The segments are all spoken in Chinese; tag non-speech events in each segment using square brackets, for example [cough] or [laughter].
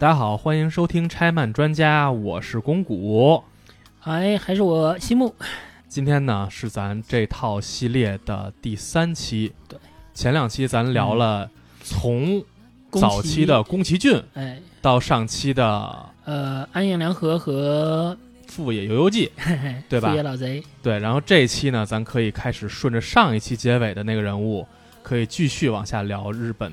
大家好，欢迎收听拆漫专家，我是宫谷。哎，还是我西木。今天呢是咱这套系列的第三期。对，前两期咱聊了从早期的宫崎骏哎，到上期的呃，安彦良和和《富野由悠季》，[laughs] 嘿嘿对吧富野老贼，对，然后这一期呢，咱可以开始顺着上一期结尾的那个人物，可以继续往下聊日本，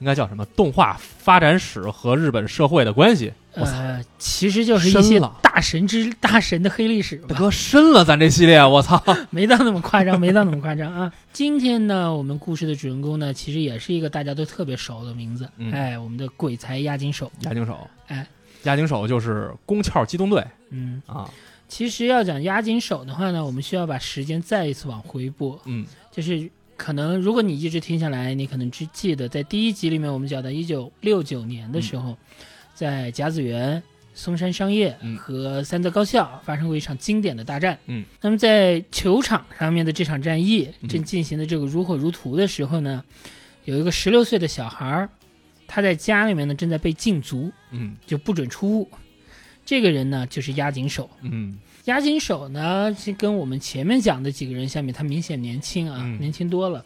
应该叫什么动画发展史和日本社会的关系。呃，其实就是一些大神之大神的黑历史吧，大哥深了，咱这系列，我操！[laughs] 没到那么夸张，没到那么夸张啊。今天呢，我们故事的主人公呢，其实也是一个大家都特别熟的名字，嗯哎，我们的鬼才押井守，押井守，哎，押井守就是宫壳机动队嗯，啊，其实要讲押井守的话呢，我们需要把时间再一次往回拨，嗯就是可能如果你一直听下来，你可能只记得在第一集里面我们讲到一九六九年的时候，在甲子园、松山商业嗯和三泽高校发生过一场经典的大战。嗯，那么在球场上面的这场战役嗯正进行的这个如火如荼的时候呢，有一个十六岁的小孩儿，他在家里面呢正在被禁足，嗯就不准出屋。这个人呢就是押井守。嗯押井守呢，是跟我们前面讲的几个人相比，他明显年轻啊，嗯。年轻多了。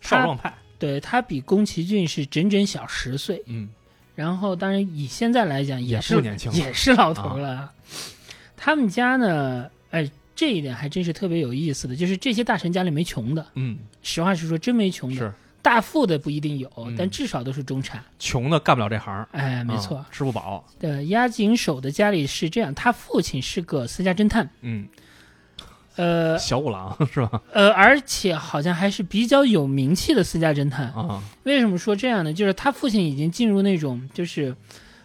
他少壮派，对他比宫崎骏是整整小十岁，嗯。然后当然以现在来讲也是不年轻。也是老头了。他们家呢，哎，这一点还真是特别有意思的，就是这些大神家里没穷的，嗯，实话实说，真没穷的。是大富的不一定有，嗯但至少都是中产。穷的干不了这行，哎，没错啊。吃不饱，对，押井守的家里是这样，他父亲是个私家侦探，嗯，呃小五郎 [laughs] 是吧？呃，而且好像还是比较有名气的私家侦探。啊，为什么说这样呢？就是他父亲已经进入那种就是，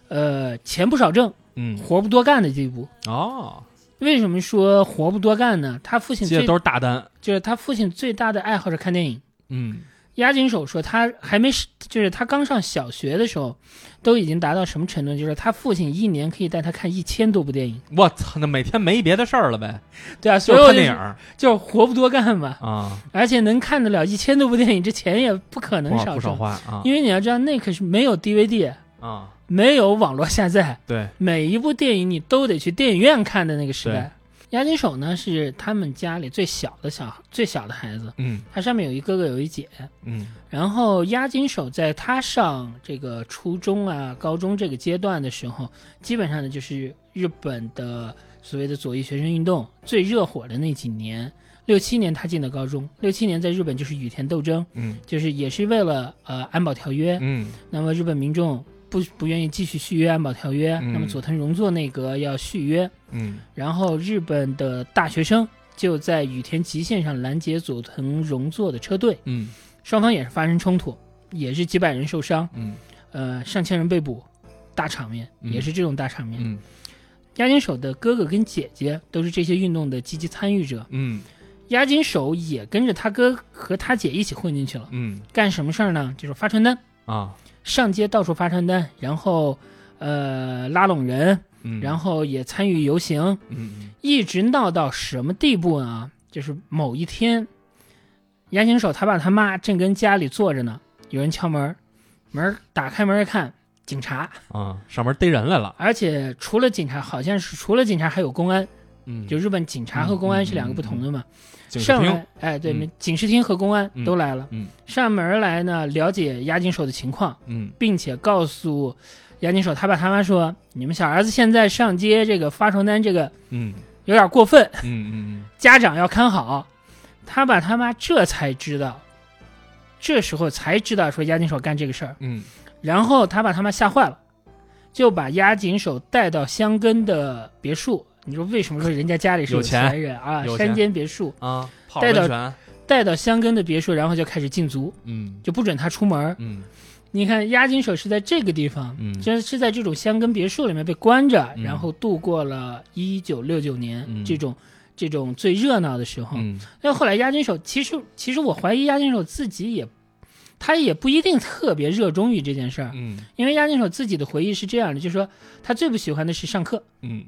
呃，钱不少挣，嗯，活不多干的地步。哦，为什么说活不多干呢？他父亲最接都是大单，就是他父亲最大的爱好是看电影。嗯押井守说他还没是，就是他刚上小学的时候，都已经达到什么程度？就是他父亲一年可以带他看一千多部电影。我操，那每天没别的事儿了呗，对啊，所就以我就是看电影就是活不多干嘛，啊，而且能看得了一千多部电影，这钱也不可能少少。花啊。因为你要知道，那可是没有 DVD，啊，没有网络下载，对，每一部电影你都得去电影院看的那个时代。押金守呢是他们家里最小的小最小的孩子，嗯他上面有一哥哥有一姐。嗯然后押金守在他上这个初中啊、高中这个阶段的时候，基本上呢就是日本的所谓的左翼学生运动最热火的那几年。六七年他进的高中，六七年在日本就是羽田斗争，嗯就是也是为了呃安保条约，嗯那么日本民众不不愿意继续续约安保条约，嗯。那么佐藤荣作内阁要续约，嗯。然后日本的大学生就在羽田极限上拦截佐藤荣作的车队，嗯。双方也是发生冲突，也是几百人受伤，嗯。呃，上千人被捕，大场面，嗯。也是这种大场面。嗯。押井守的哥哥跟姐姐都是这些运动的积极参与者，嗯。押井守也跟着他哥和他姐一起混进去了，嗯。干什么事儿呢？就是发传单。啊，上街到处发传单，然后呃拉拢人，嗯，然后也参与游行，嗯一直闹到什么地步呢？就是某一天，押行手他爸他妈正跟家里坐着呢，有人敲门，门打开门一看，警察，啊，上门逮人来了，而且除了警察，好像是除了警察还有公安，嗯，就日本警察和公安是两个不同的嘛。上来，哎，对，嗯。警视厅和公安嗯。都来了，嗯。上门来呢了解押井守的情况。嗯。并且告诉押井守他爸他妈说：“你们小儿子现在上街这个发传单，这个嗯。有点过分，嗯嗯家长要看好。”他爸他妈这才知道，这时候才知道说押井守干这个事儿，嗯。然后他爸他妈吓坏了，就把押井守带到香根的别墅。你说为什么说人家家里是有钱钱人啊？山间别墅，啊，泡带到，带到香根的别墅，然后就开始禁足，嗯。就不准他出门。嗯。你看押金手是在这个地方，嗯。就是是在这种香根别墅里面被关着，嗯。然后度过了一九六九年、嗯。这种这种最热闹的时候。嗯。但后来押金手其实其实我怀疑押金手自己也，他也不一定特别热衷于这件事儿，嗯。因为押金手自己的回忆是这样的，就是说他最不喜欢的是上课，嗯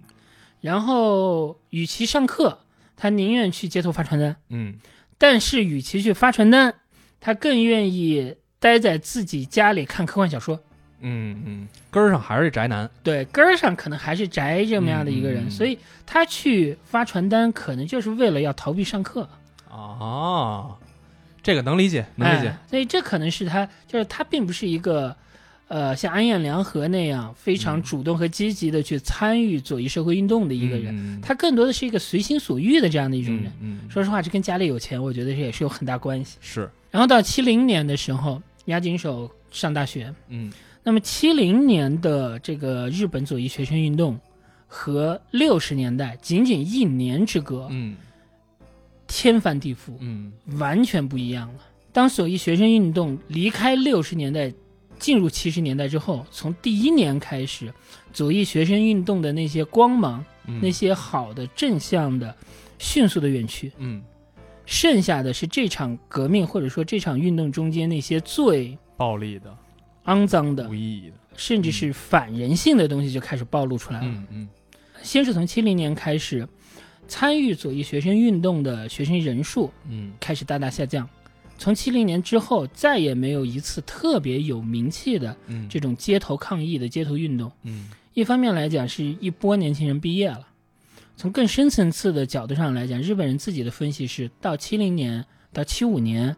然后与其上课，他宁愿去街头发传单，嗯但是与其去发传单，他更愿意待在自己家里看科幻小说。嗯嗯，根儿上还是宅男。对，根儿上可能还是宅这么样的一个人，所以他去发传单，可能就是为了要逃避上课。哦，这个能理解，能理解。哎，所以这可能是他，就是他并不是一个，呃，像安彦良和那样非常嗯主动和积极的去参与左翼社会运动的一个人，嗯、他更多的是一个随心所欲的这样的一种人。嗯，嗯说实话，这跟家里有钱，我觉得这也是有很大关系。是，然后到七零年的时候，押井守上大学，嗯那么七零年的这个日本左翼学生运动和六十年代仅仅一年之隔，嗯天翻地覆。嗯完全不一样了。当左翼学生运动离开六十年代，进入七十年代之后，从第一年开始，左翼学生运动的那些光芒、嗯，那些好的正向的，迅速的远去，嗯剩下的是这场革命或者说这场运动中间那些最暴力的、肮脏的无，意义的。甚至是反人性的东西就开始暴露出来了。嗯嗯先是从七零年开始，参与左翼学生运动的学生人数嗯开始大大下降。从七零年之后，再也没有一次特别有名气的嗯，这种街头抗议的街头运动。嗯一方面来讲，是一波年轻人毕业了；从更深层次的角度上来讲，日本人自己的分析是，到七零年到七五年，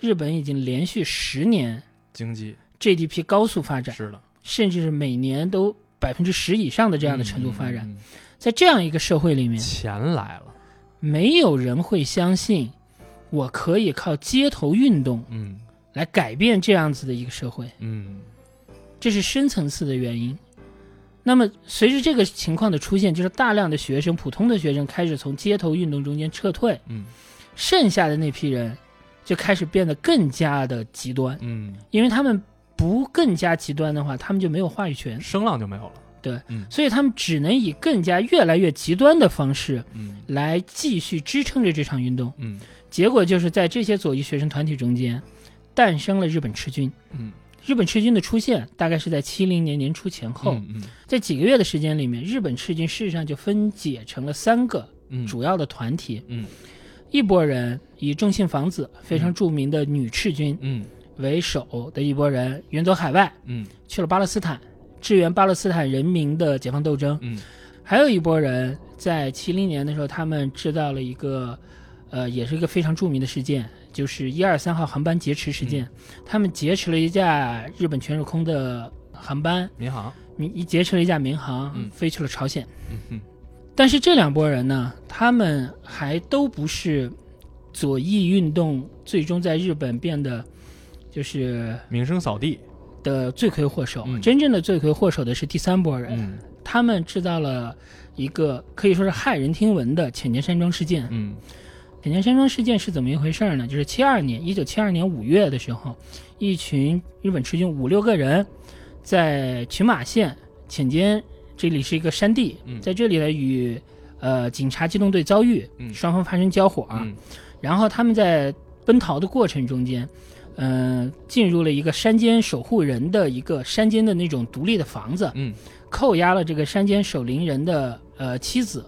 日本已经连续十年经济 GDP 高速发展，是的，甚至是每年都百分之十以上的这样的程度发展。嗯，嗯在这样一个社会里嗯面，钱来了。没有人会相信我可以靠街头运动嗯。来改变这样子的一个社会，嗯。这是深层次的原因。那么，随着这个情况的出现，就是大量的学生、普通的学生开始从街头运动中间撤退，嗯。剩下的那批人就开始变得更加的极端，嗯，因为他们不更加极端的话，他们就没有话语权，声浪就没有了。对，嗯。所以他们只能以更加越来越极端的方式嗯。来继续支撑着这场运动。嗯结果就是在这些左翼学生团体中间，诞生了日本赤军。嗯。日本赤军的出现大概是在七零年年初前后，嗯在几个月的时间里面，日本赤军事实上就分解成了三个嗯。主要的团体。嗯。一拨人以重信房子非常著名的女赤军嗯。为首的一拨人远走海外，嗯。去了巴勒斯坦，支援巴勒斯坦人民的解放斗争。嗯。还有一拨人在七零年的时候，他们制造了一个，呃，也是一个非常著名的事件，就是一二三号航班劫持事件。他们劫持了一架日本全日空的航班，民航。民一劫持了一架民航，嗯飞去了朝鲜。但是这两拨人呢，他们还都不是左翼运动最终在日本变得就是名声扫地。的罪魁祸首。嗯真正的罪魁祸首的是第三拨人，嗯他们制造了一个可以说是骇人听闻的浅间山庄事件。嗯浅间山庄事件是怎么一回事呢？就是七二年，一九七二年五月的时候，一群日本赤军五六个人，在群马县浅间这里是一个山地，嗯在这里呢与呃警察机动队遭遇，嗯双方发生交火，嗯然后他们在奔逃的过程中间，嗯、进入了一个山间守护人的一个山间的那种独立的房子，嗯扣押了这个山间守灵人的呃妻子。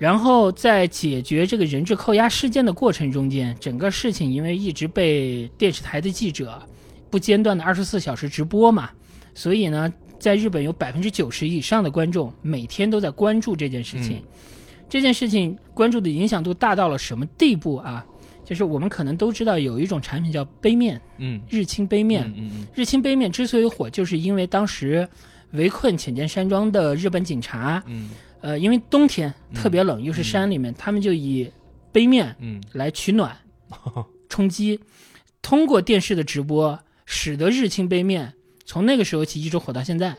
然后在解决这个人质扣押事件的过程中间，整个事情因为一直被电视台的记者不间断的二十四小时直播嘛，所以呢，在日本有百分之九十以上的观众每天都在关注这件事情。嗯这件事情关注的影响度大到了什么地步啊？就是我们可能都知道有一种产品叫杯面，嗯日清杯面。嗯嗯日清杯面之所以火，就是因为当时围困浅间山庄的日本警察，嗯呃，因为冬天嗯特别冷，又是山里面，他们就以杯面嗯来取暖、[laughs] 充饥。通过电视的直播，使得日清杯面从那个时候起一直火到现在。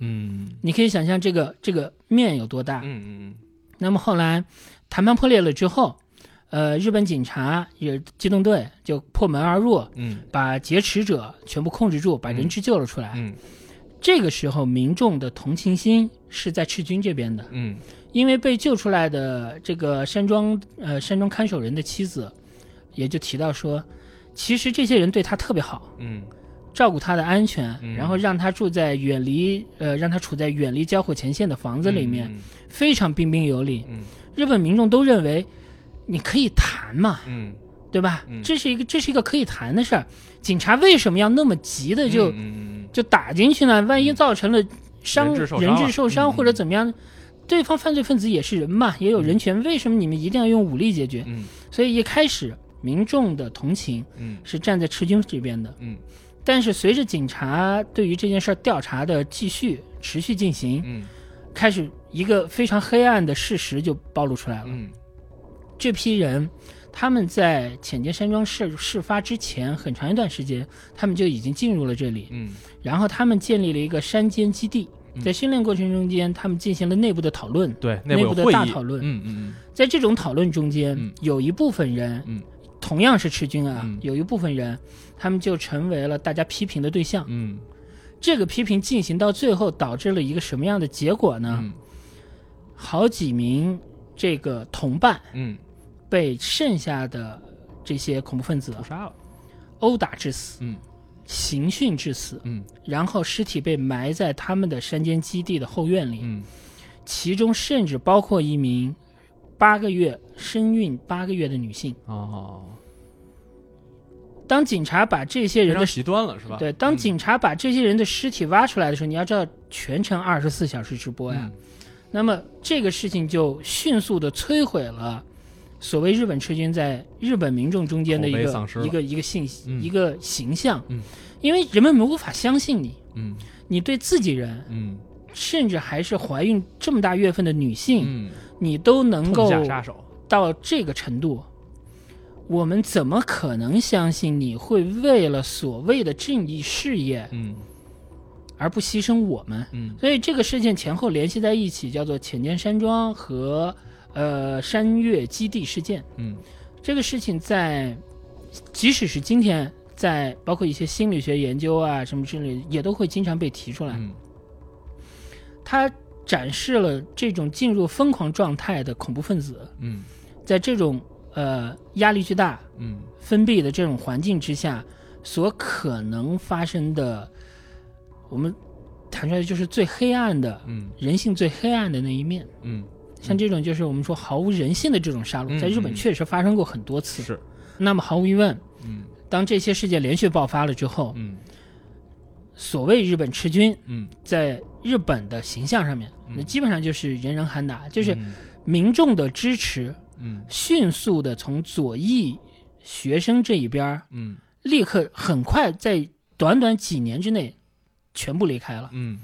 嗯你可以想象这个这个面有多大。嗯嗯嗯那么后来谈判破裂了之后，呃，日本警察也机动队就破门而入，嗯把劫持者全部控制住，把人质救了出来。嗯这个时候，民众的同情心是在赤军这边的，嗯。因为被救出来的这个山庄呃山庄看守人的妻子，也就提到说，其实这些人对他特别好，嗯。照顾他的安全，嗯。然后让他住在远离呃让他处在远离交火前线的房子里面，非常彬彬有礼。嗯。日本民众都认为，你可以谈嘛，嗯。对吧？嗯。这是一个这是一个可以谈的事儿。警察为什么要那么急的就、嗯就打进去呢，万一造成了伤人质受伤人质受伤嗯。或者怎么样，对方犯罪分子也是人嘛，也有人权，为什么你们一定要用武力解决？嗯。所以一开始民众的同情嗯。是站在赤军这边的，嗯。但是随着警察对于这件事儿调查的继续持续进行，嗯。开始一个非常黑暗的事实就暴露出来了。嗯。这批人他们在浅间山庄事事发之前很长一段时间，他们就已经进入了这里，嗯。然后他们建立了一个山间基地。嗯。在训练过程中间，他们进行了内部的讨论。对，内部的大讨论。嗯嗯。在这种讨论中间，嗯。有一部分人，嗯。同样是赤军啊，嗯。有一部分人，他们就成为了大家批评的对象。嗯。这个批评进行到最后，导致了一个什么样的结果呢？嗯。好几名这个同伴嗯，被剩下的这些恐怖分子屠杀了，殴打致死，嗯刑讯致死，嗯然后尸体被埋在他们的山间基地的后院里，嗯其中甚至包括一名八个月身孕八个月的女性。哦，当警察把这些人的极端了是吧？对，当嗯警察把这些人的尸体挖出来的时候，你要知道全程二十四小时直播呀。嗯那么这个事情就迅速的摧毁了所谓日本赤军在日本民众中间的一个一个一个信息、嗯。一个形象。嗯。因为人们无法相信你，嗯。你对自己人，嗯。甚至还是怀孕这么大月份的女性，嗯，你都能够下杀手，到这个程度。我们怎么可能相信你会为了所谓的正义事业嗯。而不牺牲我们？嗯。所以这个事件前后联系在一起，叫做浅间山庄和呃山岳基地事件。嗯这个事情在，即使是今天，在包括一些心理学研究啊什么之类，也都会经常被提出来。嗯它展示了这种进入疯狂状态的恐怖分子，嗯在这种呃压力巨大、嗯封闭的这种环境之下，所可能发生的，我们谈出来就是最黑暗的嗯人性最黑暗的那一面。嗯，像这种就是我们说毫无人性的这种杀戮，嗯在日本嗯确实发生过很多次。是，那么毫无疑问，嗯。当这些事件连续爆发了之后，嗯。所谓日本赤军嗯，在日本的形象上面，嗯。那基本上就是人人喊打，就是嗯。民众的支持嗯。迅速的从左翼学生这一边嗯。立刻很快在短短几年之内全部离开了。嗯。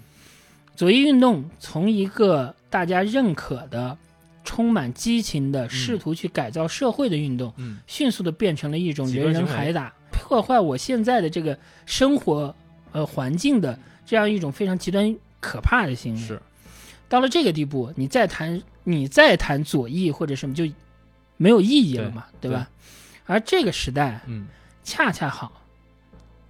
左翼运动从一个大家认可的、充满激情的、试图去改造社会的运动，嗯。迅速的变成了一种人人海打、破坏我现在的这个生活呃环境的这样一种非常极端可怕的行为。是，到了这个地步，你再谈你再谈左翼或者什么就没有意义了嘛，对对吧？而这个时代嗯。恰恰好，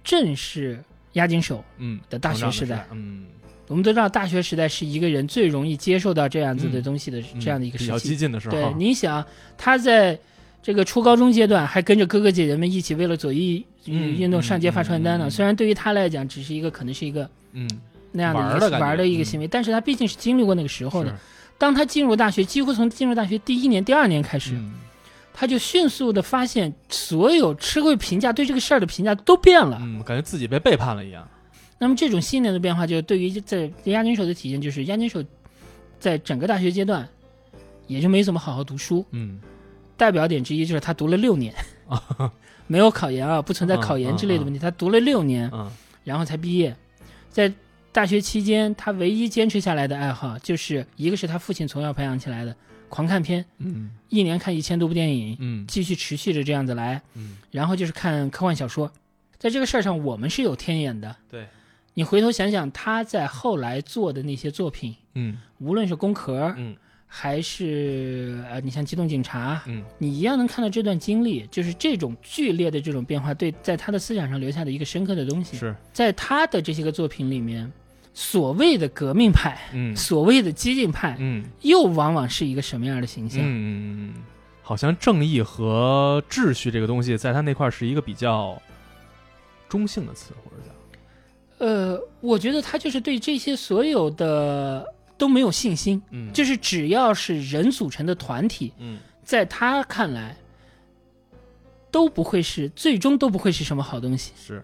正是押金手嗯的大学时代。嗯我们都知道，大学时代是一个人最容易接受到这样子的嗯东西的、嗯这样的一个比较时期。激进的时候，对，你想他在这个初高中阶段还跟着哥哥姐姐们一起为了左翼嗯运动上街发传单呢。虽然对于他来讲，只是一个可能是一个嗯那样的玩儿的玩儿的一个嗯行为，但是他毕竟是经历过那个时候的。当他进入大学，几乎从进入大学第一年、第二年开始，嗯他就迅速的发现，所有社会评价对这个事儿的评价都变了。嗯，感觉自己被背叛了一样，那么这种信念的变化，就对于在押井守的体现，就是押井守在整个大学阶段也就没怎么好好读书。嗯代表点之一就是他读了六年，[laughs] 没有考研啊，不存在考研之类的问题。他读了六年，嗯然后才毕业。在大学期间，他唯一坚持下来的爱好，就是一个是他父亲从小培养起来的狂看片，嗯一年看一千多部电影，嗯继续持续着这样子来。嗯，然后就是看科幻小说，在这个事儿上，我们是有天眼的。对，你回头想想，他在后来做的那些作品，嗯。无论是《宫壳》嗯。还是呃，你像《机动警察》，嗯。你一样能看到这段经历，就是这种剧烈的这种变化，对在他的思想上留下的一个深刻的东西。是，在他的这些个作品里面，所谓的革命派，嗯。[laughs] 所谓的激进派，嗯。又往往是一个什么样的形象？嗯嗯嗯，好像正义和秩序这个东西，在他那块是一个比较中性的词，或者讲，呃，我觉得他就是对这些所有的都没有信心，嗯。就是只要是人组成的团体，嗯。在他看来都不会是，最终都不会是什么好东西，是，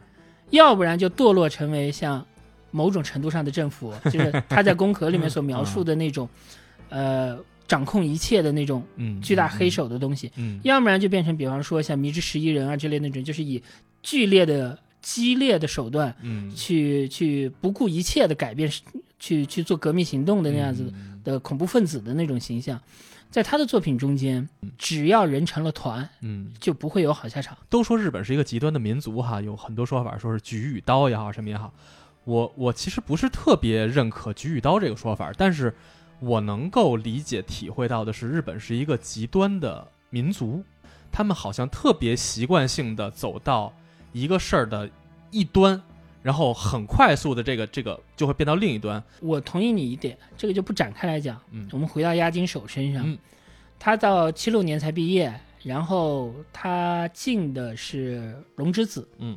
要不然就堕落成为像某种程度上的政府，[laughs] 就是他在《宫壳》里面所描述的那种，呃，掌控一切的那种嗯，巨大黑手的东西，嗯，要不然就变成比方说像迷之十一人啊之类那种，就是以剧烈的、激烈的手段嗯，去去不顾一切的改变，去去做革命行动的那样子嗯。的恐怖分子的那种形象，在他的作品中间，只要人成了团，嗯，就不会有好下场。都说日本是一个极端的民族哈，有很多说法，说是举与刀也好，什么也好。我我其实不是特别认可举与刀这个说法，但是我能够理解体会到的是，日本是一个极端的民族，他们好像特别习惯性的走到一个事儿的一端，然后很快速的这个这个就会变到另一端。我同意你一点，这个就不展开来讲。嗯我们回到押金手身上，嗯他到七六年才毕业，然后他进的是龙之子。嗯，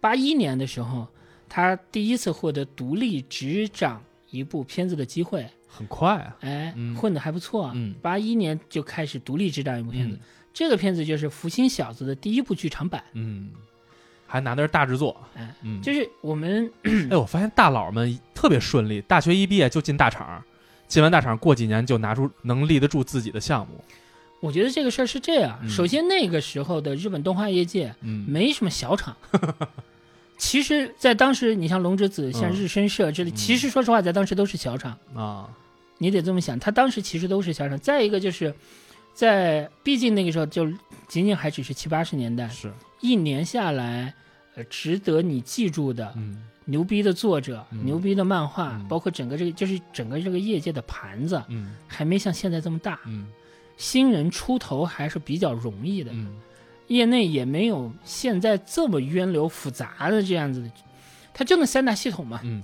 八一年的时候，他第一次获得独立执掌一部片子的机会，很快啊，哎，嗯混得还不错。嗯八一年就开始独立执掌一部片子，嗯这个片子就是《福星小子》的第一部剧场版。嗯，还拿的是大制作，就是我们哎，我发现大佬们特别顺利，大学一毕业就进大厂，进完大厂过几年就拿出能立得住自己的项目。我觉得这个事儿是这样。嗯首先，那个时候的日本动画业界嗯，没什么小厂。[laughs] 其实，在当时，你像龙之子、像嗯日升社这里，嗯其实说实话，在当时都是小厂。啊，你得这么想，他当时其实都是小厂。再一个就是，在毕竟那个时候就仅仅还只是七八十年代，是，一年下来，呃，值得你记住的嗯。牛逼的作者、嗯。牛逼的漫画，嗯。包括整个这个就是整个这个业界的盘子，嗯。还没像现在这么大。嗯。新人出头还是比较容易的，嗯。业内也没有现在这么渊流复杂的这样子的，它就那三大系统嘛。嗯。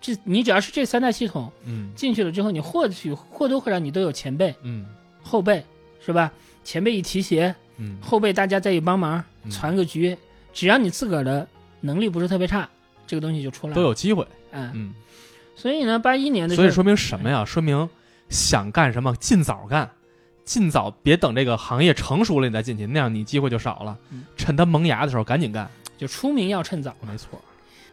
这你只要是这三大系统嗯。进去了之后，你或许或多或少你都有前辈、嗯。后辈，是吧？前辈一提携，嗯后辈大家再一帮忙，嗯传个局，只要你自个儿的能力不是特别差，这个东西就出来了。都有机会。嗯，嗯，所以呢，八一年的所以说明什么呀？说明想干什么尽早干，尽早别等这个行业成熟了你再进去，那样你机会就少了嗯。趁它萌芽的时候赶紧干。就出名要趁早。没错。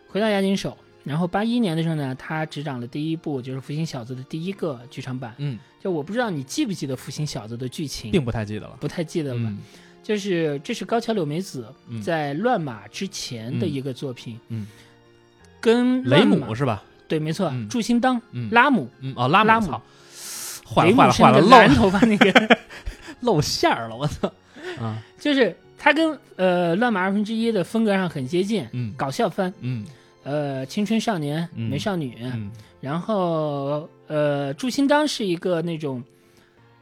回到押金手，然后八一年的时候呢，他执掌了第一部就是《福星小子》的第一个剧场版。嗯，就我不知道你记不记得《福星小子》的剧情，并不太记得了。不太记得了就是这是高桥柳美子嗯。在《乱马》之前的一个作品，嗯，跟雷姆是吧？对，没错，嗯。祝星当、嗯。拉姆，嗯哦，拉拉姆操，坏了坏了蓝头发那个，[laughs] 露馅儿了，我操！[laughs] 啊，就是他跟呃《乱马二分之一》的风格上很接近，嗯搞笑番，嗯。呃，青春少年、嗯。美少女，嗯。然后呃，祝新当是一个那种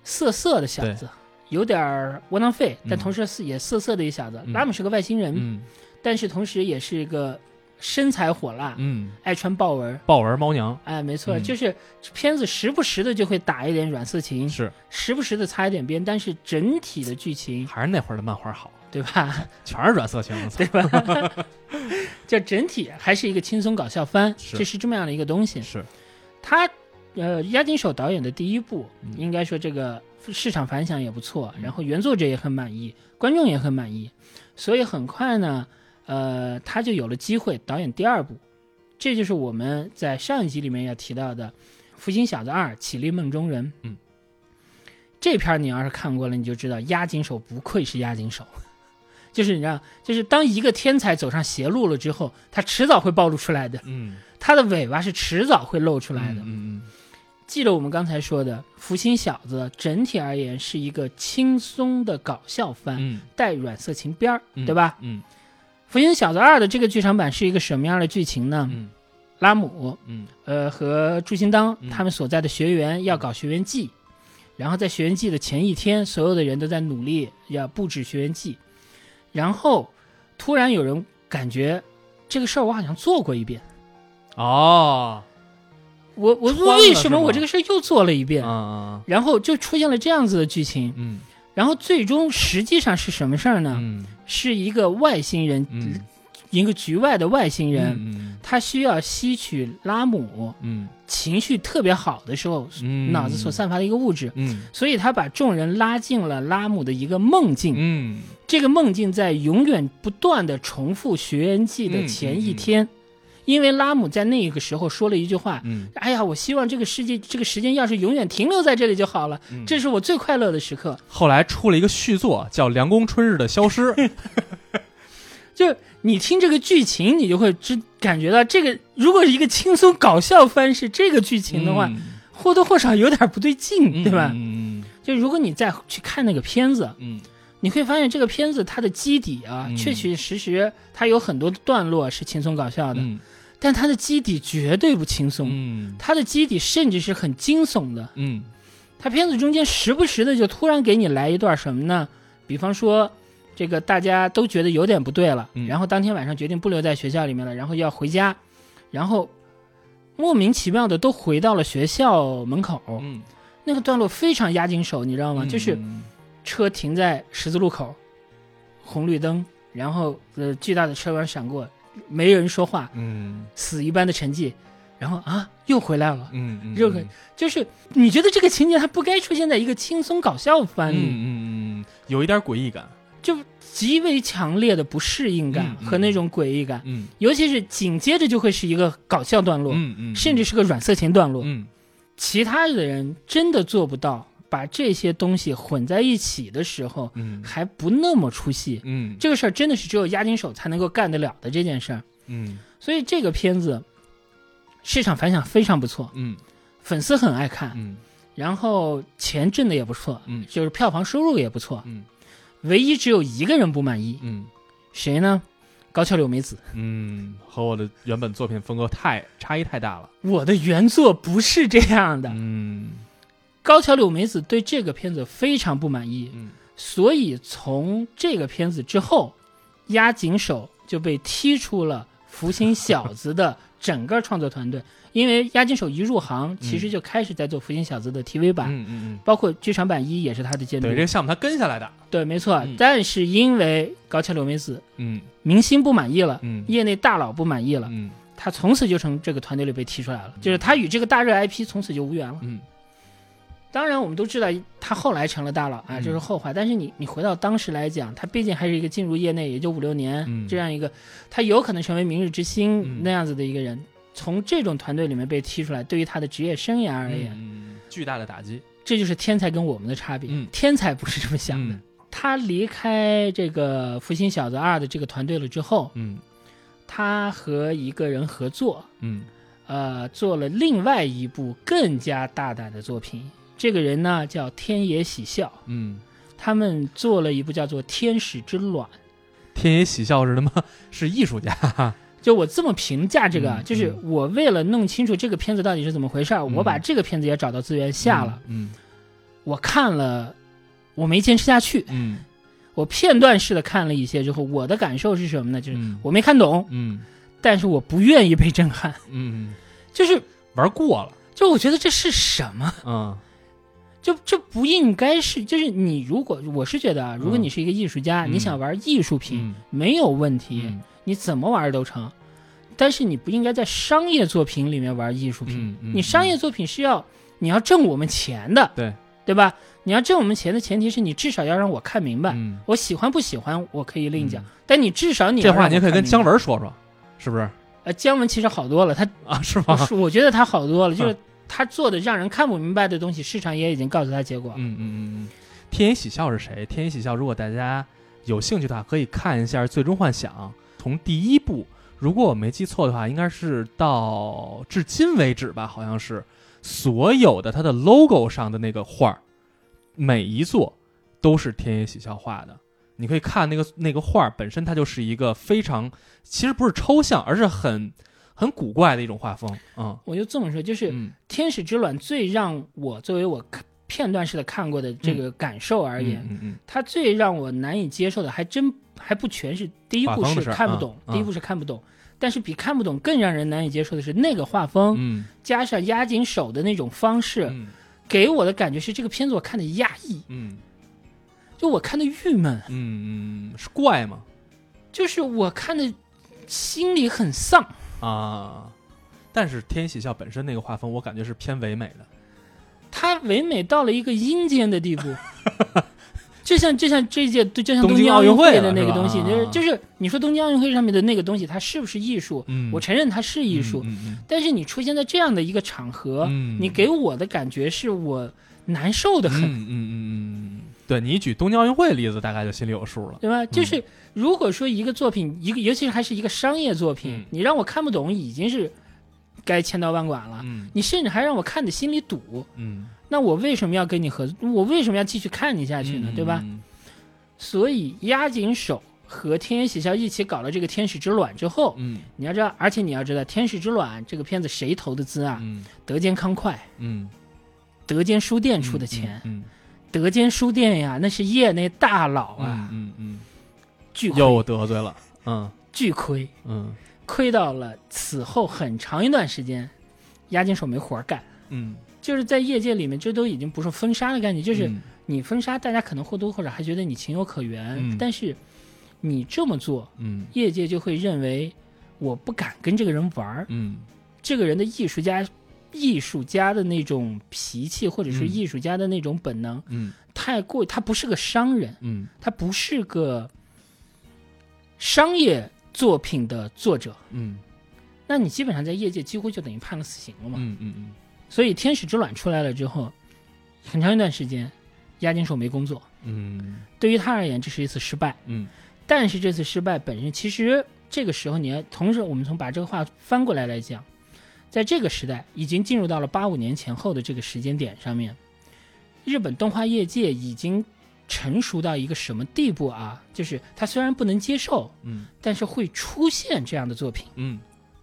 色色的小子，有点儿窝囊废，但嗯同时是也色色的一小子。嗯。拉姆是个外星人，嗯。但是同时也是一个身材火辣，嗯，爱穿豹纹。豹纹猫娘。哎，没错，嗯。就是片子时不时的就会打一点软色情，是。时不时的擦一点边，但是整体的剧情，还是那会儿的漫画好，对吧？[laughs] 全是软色情，对吧？[laughs] 就整体还是一个轻松搞笑番，是。这是这么样的一个东西。是。他呃，押金手导演的第一部，嗯。应该说这个市场反响也不错，嗯。然后原作者也很满意，观众也很满意，所以很快呢，呃，他就有了机会导演第二部，这就是我们在上一集里面要提到的《福星小子二：起立梦中人》。嗯，这片儿你要是看过了，你就知道押金手不愧是押金手。[laughs] 就是你知道，就是当一个天才走上邪路了之后，他迟早会暴露出来的，嗯。他的尾巴是迟早会露出出来的。嗯嗯记得我们刚才说的《福星小子》，整体而言是一个轻松的搞笑番，嗯带软色情边儿，嗯，对吧？嗯《福星小子二》的这个剧场版是一个什么样的剧情呢？嗯拉姆，嗯呃，和朱新当嗯他们所在的学员要搞学员祭，然后在学员祭的前一天，所有的人都在努力要布置学员祭，然后突然有人感觉这个事儿我好像做过一遍，哦，我我为什么我这个事儿又做了一遍？嗯嗯然后就出现了这样子的剧情，嗯。然后最终实际上是什么事儿呢？嗯。是一个外星人，嗯。一个局外的外星人，嗯他需要吸取拉姆嗯。情绪特别好的时候，嗯，脑子所散发的一个物质，嗯。所以他把众人拉进了拉姆的一个梦境。嗯。这个梦境在永远不断的重复学员季的前一天，因为拉姆在那个时候说了一句话。嗯，哎呀，我希望这个世界，这个时间要是永远停留在这里就好了，嗯这是我最快乐的时刻。后来出了一个续作，叫《凉宫春日的消失》。[laughs] 就你听这个剧情，你就会知感觉到这个，如果是一个轻松搞笑番是这个剧情的话，嗯或多或少有点不对劲，对吧？嗯就如果你再去看那个片子，嗯你会发现这个片子它的基底啊，嗯确确实实它有很多段落是轻松搞笑的，嗯但它的基底绝对不轻松，嗯它的基底甚至是很惊悚的。嗯它片子中间时不时的就突然给你来一段什么呢？比方说，这个大家都觉得有点不对了，嗯然后当天晚上决定不留在学校里面了，然后要回家，然后莫名其妙的都回到了学校门口。嗯，那个段落非常压紧手，你知道吗？就是车停在十字路口，红绿灯，然后呃巨大的车轮闪过，没人说话，嗯死一般的沉寂，然后啊又回来了。嗯嗯，热梗就是你觉得这个情节它不该出现在一个轻松搞笑番里，嗯嗯嗯，有一点诡异感。就极为强烈的不适应感和那种诡异感，嗯尤其是紧接着就会是一个搞笑段落，嗯嗯，甚至是个软色情段落。嗯其他的人真的做不到把这些东西混在一起的时候，嗯还不那么出戏。嗯这个事儿真的是只有押金手才能够干得了的这件事儿，嗯所以这个片子市场反响非常不错，嗯粉丝很爱看，嗯然后钱挣的也不错，嗯就是票房收入也不错。嗯唯一只有一个人不满意，嗯谁呢？高桥柳美子。嗯，和我的原本作品风格太差异太大了。我的原作不是这样的。嗯高桥柳美子对这个片子非常不满意，嗯所以从这个片子之后，押井守就被踢出了福星小子的整个创作团队。[laughs] 因为押井守一入行，其实就开始在做福星小子的 TV 版，嗯嗯包括剧场版一也是他的监嗯，督。对，这个项目他跟下来的。对没错。嗯但是因为高桥柳美子嗯明星不满意了，嗯业内大佬不满意了，嗯他从此就从这个团队里被踢出来了，就是他与这个大热 IP 从此就无缘了。嗯当然，我们都知道他后来成了大佬啊，嗯这是后话。但是你你回到当时来讲，他毕竟还是一个进入业内也就五六年、嗯这样一个，他有可能成为明日之星、嗯那样子的一个人。从这种团队里面被踢出来，对于他的职业生涯而言，嗯，巨大的打击。这就是天才跟我们的差别。嗯天才不是这么想的。嗯他离开这个《福星小子二》的这个团队了之后，嗯他和一个人合作，嗯呃，做了另外一部更加大胆的作品。这个人呢叫天野喜孝，嗯，他们做了一部叫做《天使之卵》。天野喜孝是他妈 [laughs] 是艺术家。[laughs] 就我这么评价这个就是我为了弄清楚这个片子到底是怎么回事儿，嗯。我把这个片子也找到资源下了。嗯我看了，我没坚持下去，嗯。我片段式的看了一些之后，我的感受是什么呢？就是嗯。我没看懂，嗯。但是我不愿意被震撼，嗯，就是玩过了。就我觉得这是什么？嗯就这不应该是，就是你如果我是觉得啊，如果嗯你是一个艺术家，嗯你想玩艺术品、嗯没有问题，嗯你怎么玩都成，但是你不应该在商业作品里面玩艺术品。你商业作品是要你要挣我们钱的，对对吧？你要挣我们钱的前提是你至少要让我看明白，嗯我喜欢不喜欢我可以另讲，嗯但你至少你这话你也可以跟姜。文说说，是不是呃，姜文其实好多了，他啊？是吗？我觉得他好多了，就是他做的让人看不明白的东西，市场也已经告诉他结果。嗯嗯嗯嗯。天野喜孝是谁？天野喜孝，如果大家有兴趣的话，可以看一下《最终幻想》，从第一部，如果我没记错的话，应该是到至今为止吧，好像是所有的它的 logo 上的那个画儿，每一座都是天野喜孝画的。你可以看那个那个画儿本身，它就是一个非常，其实不是抽象，而是很很古怪的一种画风。嗯我就这么说，就是《嗯天使之卵》最让我作为我看片段式的看过的这个感受而言，嗯嗯它最让我难以接受的，还真还不全是第一部是看不懂，嗯第一部是看不懂。但是比看不懂更让人难以接受的是那个画风，嗯加上压紧手的那种方式，嗯给我的感觉是这个片子我看的压抑，嗯就我看的郁闷，嗯嗯，是怪吗？就是我看的心里很丧。啊，但是天喜笑本身那个画风，我感觉是偏唯美的。它唯美到了一个阴间的地步，[laughs] 就像就像这一届，就像东京奥运会会的那个东西，就是啊就是你说东京奥运会上面的那个东西，它是不是艺术？嗯，我承认它是艺术，嗯嗯但是你出现在这样的一个场合，嗯。你给我的感觉是我难受的很，嗯嗯嗯，对你举东京奥运会例子，大概就心里有数了。对吧？就是如果说一个作品，一个尤其是还是一个商业作品，嗯你让我看不懂，已经是该千刀万剐了。嗯你甚至还让我看的心里堵，嗯，那我为什么要跟你合作？我为什么要继续看你下去呢？对吧？嗯？所以押紧手和天野喜孝一起搞了这个《天使之卵》之后，嗯你要知道，而且你要知道，《天使之卵》这个片子谁投的资啊？嗯德间康快、嗯，德间书店出的钱。嗯德间书店呀，那是业内大佬嗯啊，嗯嗯巨嗯，又亏，得罪了。嗯。巨亏，嗯。亏到了此后很长一段时间，押金手没活儿干。嗯，就是在业界里面，这都已经不是封杀的概念，就是嗯。你封杀，大家可能或多或少还觉得你情有可原，嗯。但是你这么做，嗯。业界就会认为我不敢跟这个人玩儿，嗯。这个人的艺术家。艺术家的那种脾气，或者是嗯。艺术家的那种本能，嗯。太过，他不是个商人，嗯。他不是个商业作品的作者，嗯。那你基本上在业界几乎就等于判了死刑了嘛。嗯嗯所以《天使之卵》出来了之后，很长一段时间，押井守没工作。嗯。对于他而言，这是一次失败。嗯。但是这次失败本身，其实这个时候你要同时，我们从把这个话翻过来来讲，在这个时代已经进入到了八五年前后的这个时间点上面，日本动画业界已经成熟到一个什么地步啊？就是他虽然不能接受，嗯但是会出现这样的作品，嗯，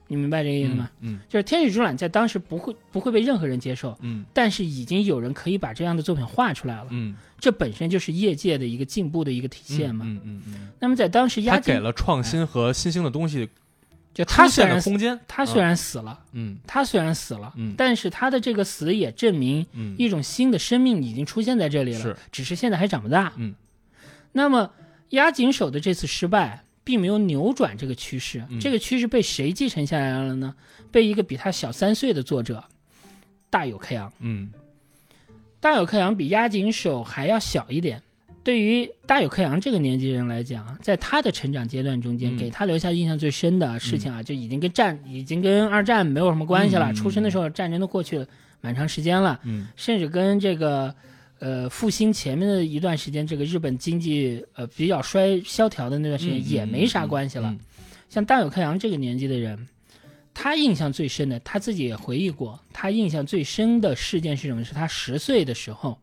你明白这个意思吗？嗯就是《天使之卵》在当时不会不会被任何人接受，嗯但是已经有人可以把这样的作品画出来了，嗯，这本身就是业界的一个进步的一个体现嘛。嗯嗯嗯，那么在当时，他给了创新和新兴的东西就他虽然。他虽然死了，嗯他虽然死了，嗯但是他的这个死也证明嗯一种新的生命已经出现在这里了，是只是现在还长不大。嗯，那么押井守的这次失败，并没有扭转这个趋势，嗯这个趋势被谁继承下来了呢？被一个比他小三岁的作者大友克洋。嗯大友克洋比押井守还要小一点。对于大有克洋这个年纪人来讲，在他的成长阶段中间，嗯给他留下印象最深的事情啊，就已经跟战，已经跟二战没有什么关系了。嗯出生的时候，战争都过去了蛮长时间了，嗯甚至跟这个呃复兴前面的一段时间，这个日本经济呃比较衰萧条的那段时间嗯也没啥关系了。嗯像大有克洋这个年纪的人，他印象最深的，他自己也回忆过，他印象最深的事件是什么？是他十岁的时候，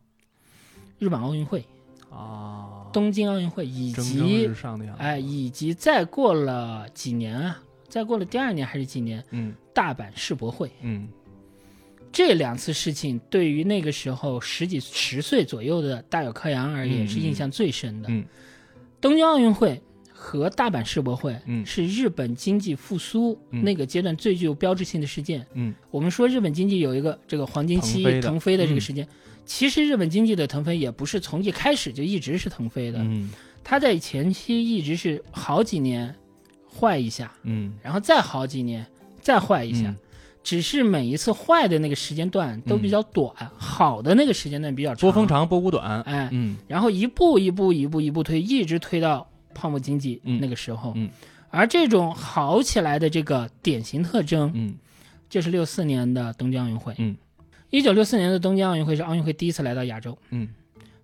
日本奥运会、啊，东京奥运会，以及。哎，以及再过了几年啊，再过了第二年还是几年，嗯。大阪世博会嗯。这两次事情，对于那个时候十几十岁左右的大友克洋而言，嗯是印象最深的。嗯。东京奥运会和大阪世博会，嗯。是日本经济复苏嗯。那个阶段最具有标志性的事件。嗯。我们说日本经济有一个这个黄金期腾飞的这个嗯。时间，其实日本经济的腾飞也不是从一开始就一直是腾飞的，嗯它在前期一直是好几年坏一下，嗯然后再好几年再坏一下。嗯只是每一次坏的那个时间段都比较短，好的那个时间段比较长。波峰，长波谷短。哎，嗯然后一步一步一步一步推，一直推到泡沫经济嗯那个时候。嗯而这种好起来的这个典型特征，嗯就是六四年的东京奥运会。嗯，一九六四年的东京奥运会是奥运会第一次来到亚洲。嗯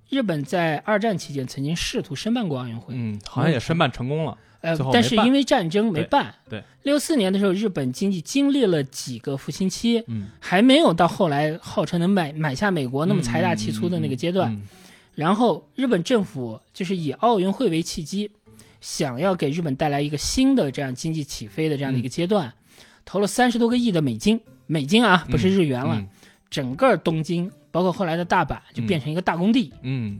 日本在二战期间曾经试图申办过奥运会，嗯，好像也申办成功了。呃但是因为战争没办。对对六四年的时候，日本经济经历了几个复兴期，嗯，还没有到后来号称能买买下美国那么财大气粗的那个阶段。嗯然后日本政府就是以奥运会为契机，想要给日本带来一个新的这样经济起飞的这样的一个阶段，投了三十多个亿的美金，美金啊，不是日元了。嗯整个东京，包括后来的大阪，就变成一个大工地。嗯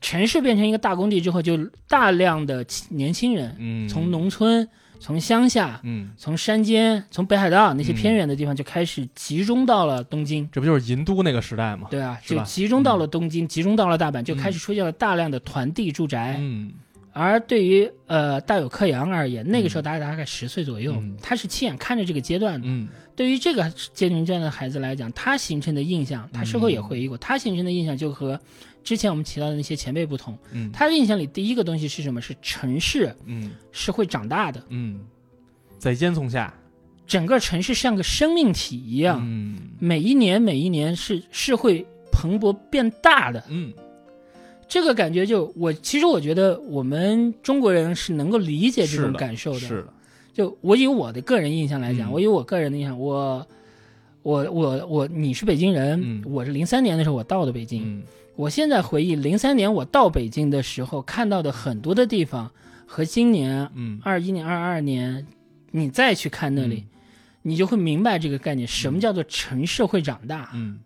城市变成一个大工地之后，就大量的年轻人嗯，从农村、从乡下、嗯，从山间、从北海道那些嗯偏远的地方就开始集中到了东京。这不就是银都那个时代吗？对啊，就集中到了东京，集中到了大阪，就开始出现了大量的团地住宅。嗯而对于呃大有克洋而言，那个时候大概大概十岁左右，嗯。他是亲眼看着这个阶段的。嗯。对于这个阶龄段的孩子来讲，他形成的印象，他事后也回忆过，他形成的印象就和之前我们提到的那些前辈不同，嗯，他的印象里第一个东西是什么？是城市嗯。是会长大的，嗯，在烟囱下。整个城市像个生命体一样，嗯。每一年每一年是是会蓬勃变大的。嗯这个感觉就我其实我觉得我们中国人是能够理解这种感受的。是的，就我以我的个人印象来讲，嗯。我以我个人的印象，我我我我你是北京人，嗯。我是零三年的时候我到的北京。嗯。我现在回忆零三年我到北京的时候看到的很多的地方，和今年嗯。二一年、二二年你再去看那里，你就会明白这个概念，什么叫做城市会长大。嗯，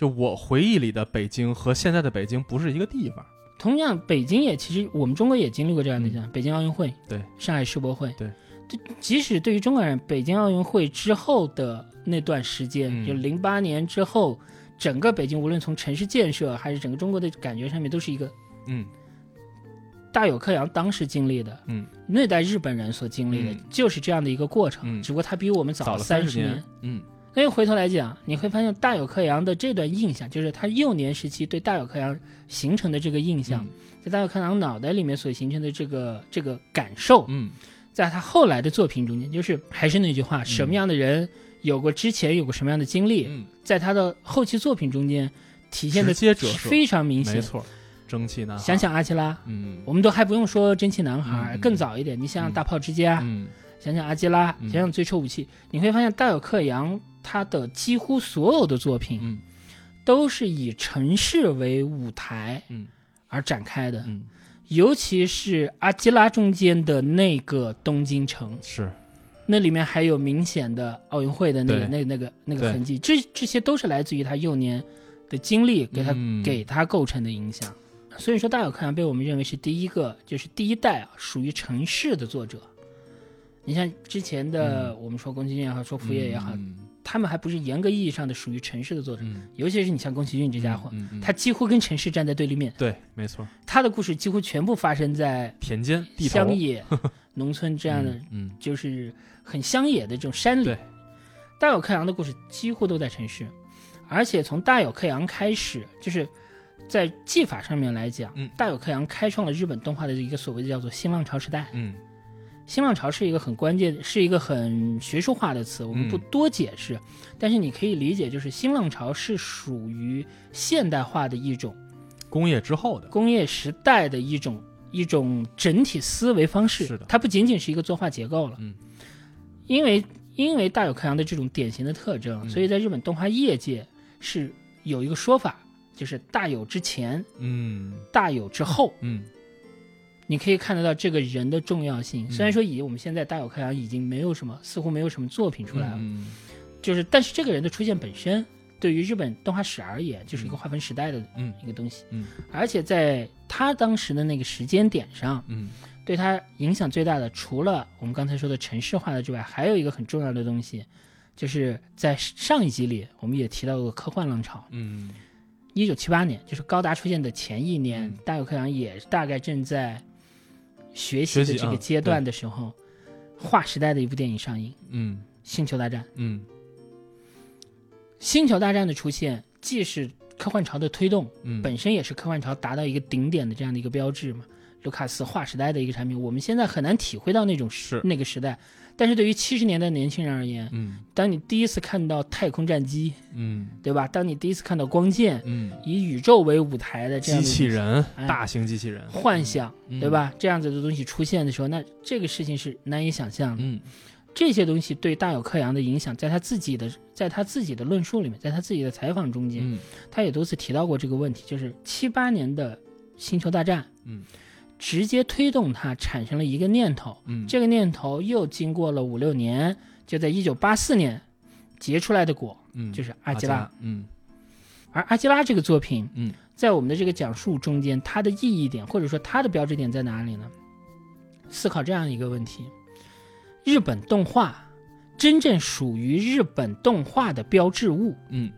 就我回忆里的北京和现在的北京不是一个地方。同样，北京也其实我们中国也经历过这样的嗯像、北京奥运会，对，上海世博会，对，这即使对于中国人，北京奥运会之后的那段时间，嗯就零八年之后，整个北京无论从城市建设还是整个中国的感觉上面，都是一个嗯大有克洋当时经历的，嗯，那代日本人所经历的、嗯就是这样的一个过程，嗯只不过他比我们早了三十年。嗯所以回头来讲，你会发现大有克洋的这段印象，就是他幼年时期对大有克洋形成的这个印象，嗯在大有克洋脑袋里面所形成的这个这个感受，嗯在他后来的作品中间，就是还是那句话，什么样的人有过之前有过什么样的经历，嗯，在他的后期作品中间体现的非常明显。没错，蒸汽男孩。想，想阿基拉，嗯我们都还不用说蒸汽男孩，嗯更早一点，你想想嗯大炮之家，嗯想想阿基拉，嗯想想最初武器，你会发现大有克洋他的几乎所有的作品嗯。都是以城市为舞台嗯。而展开的，嗯，尤其是阿基拉中间的那个东京城，是。那里面还有明显的奥运会的那个对。那那个那个痕迹，这这些都是来自于他幼年的经历给他、嗯。给他构成的影响。所以说，大有克洋被我们认为是第一个，就是第一代啊，属于城市的作者。你像之前的，我们说宫崎骏也好，说福野也好，嗯他们还不是严格意义上的属于城市的作者。嗯，尤其是你像宫崎骏这家伙，嗯嗯他几乎跟城市站在对立面，对，没错，他的故事几乎全部发生在田间乡野、[laughs] 农村这样的嗯就是很乡野的这种山里。对。大有克洋的故事几乎都在城市，而且从大有克洋开始，就是在技法上面来讲，嗯。大有克洋开创了日本动画的一个所谓的叫做新浪潮时代。嗯新浪潮是一个很关键，是一个很学术化的词，我们不嗯多解释，但是你可以理解，就是新浪潮是属于现代化的一种工业之后的，工业时代的一种一种整体思维方式。是的它不仅仅是一个作画结构了。嗯，因为因为大有克洋的这种典型的特征，嗯所以在日本动画业界是有一个说法，就是大有之前，嗯大有之后。嗯你可以看得到这个人的重要性。嗯虽然说以我们现在大有克洋已经没有什么，似乎没有什么作品出来了，嗯就是但是这个人的出现本身，对于日本动画史而言，就是一个划分时代的嗯一个东西。嗯而且在他当时的那个时间点上，嗯对他影响最大的，除了我们刚才说的城市化的之外，还有一个很重要的东西，就是在上一集里我们也提到过科幻浪潮。嗯一九七八年，就是高达出现的前一年，嗯大有克洋也大概正在学习的这个阶段的时候，划时代的一部电影上映，《嗯星球大战》。嗯星球大战的出现，既是科幻潮的推动，嗯，本身也是科幻潮达到一个顶点的这样的一个标志嘛。卢卡斯划时代的一个产品，我们现在很难体会到那种是那个时代。但是对于七十年代年轻人而言，嗯当你第一次看到太空战机，嗯对吧？当你第一次看到光剑，嗯，以宇宙为舞台的这样机的器人，哎大型机器人，幻想，嗯对？吧？这样子的东西出现的时候，那这个事情是难以想象的。嗯这些东西对大有克洋的影响，在他自己的在他自己的论述里面，在他自己的采访中间，嗯他也多次提到过这个问题，就是七八年的星球大战，嗯直接推动他产生了一个念头，嗯，这个念头又经过了五六年，就在一九八四年结出来的果，嗯就是阿基拉。，嗯。而阿基拉这个作品，嗯。在我们的这个讲述中间，它的意义点或者说它的标志点在哪里呢？思考这样一个问题：日本动画真正属于日本动画的标志物，嗯。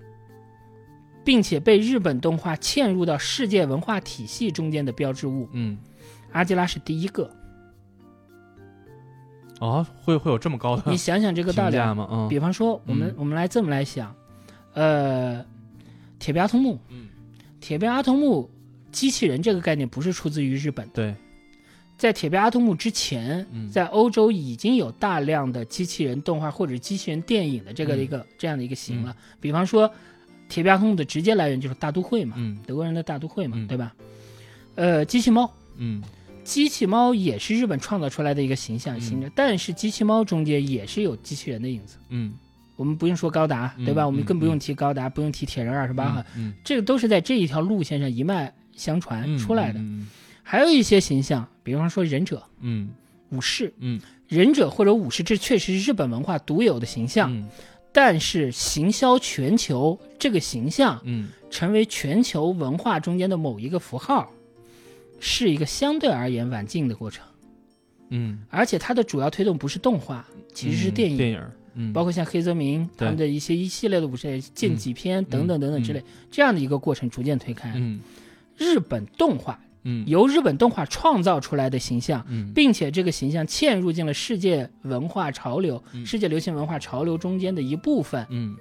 并且被日本动画嵌入到世界文化体系中间的标志物，嗯，阿基拉是第一个。哦，会会有这么高的你想想这个道理啊，评价吗？嗯。比方说，我们、嗯我们来这么来想，呃，铁臂阿童木，嗯。铁臂阿童木机器人这个概念不是出自于日本，对，在铁臂阿童木之前，嗯。在欧洲已经有大量的机器人动画或者机器人电影的这个嗯。一个、这样的一个型了。比方说，铁臂阿童木的直接来源就是大都会嘛，嗯。德国人的大都会嘛，嗯。对吧？呃，机器猫，嗯机器猫也是日本创造出来的一个形象嗯。形象，但是机器猫中间也是有机器人的影子。嗯，我们不用说高达，对吧？嗯我们更不嗯用提高达，不用提铁人二十八号，嗯，这个都是在这一条路线上一脉相传嗯出来的。嗯。还有一些形象，比方说忍者、嗯。武士，嗯。忍者或者武士，这确实是日本文化独有的形象。嗯。但是行销全球这个形象嗯。成为全球文化中间的某一个符号，是一个相对而言晚近的过程。嗯，而且它的主要推动不是动画，其实是电影，电影，嗯，包括像黑泽明他们的一些一系列的武士剑戟篇等等等等之类、这样的一个过程逐渐推开。嗯。日本动画嗯。由日本动画创造出来的形象，嗯。并且这个形象嵌入进了世界文化潮流、嗯。世界流行文化潮流中间的一部分嗯。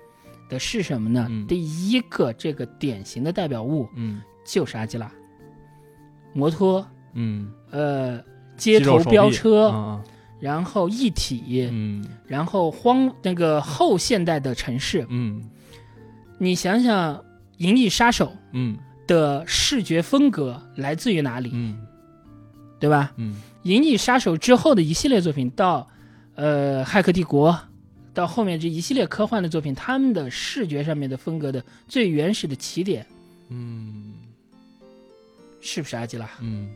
的是什么呢？嗯。第一个这个典型的代表物嗯。就是阿基拉，摩托，嗯，呃，街头飙车，啊然后一体，嗯。然后荒那个后现代的城市，嗯。你想想，《银翼杀手嗯》的视觉风格来自于哪里，嗯。对吧？嗯《银翼杀手》之后的一系列作品，到呃《骇客帝国》，到后面这一系列科幻的作品，他们的视觉上面的风格的最原始的起点，嗯是不是阿基拉？嗯。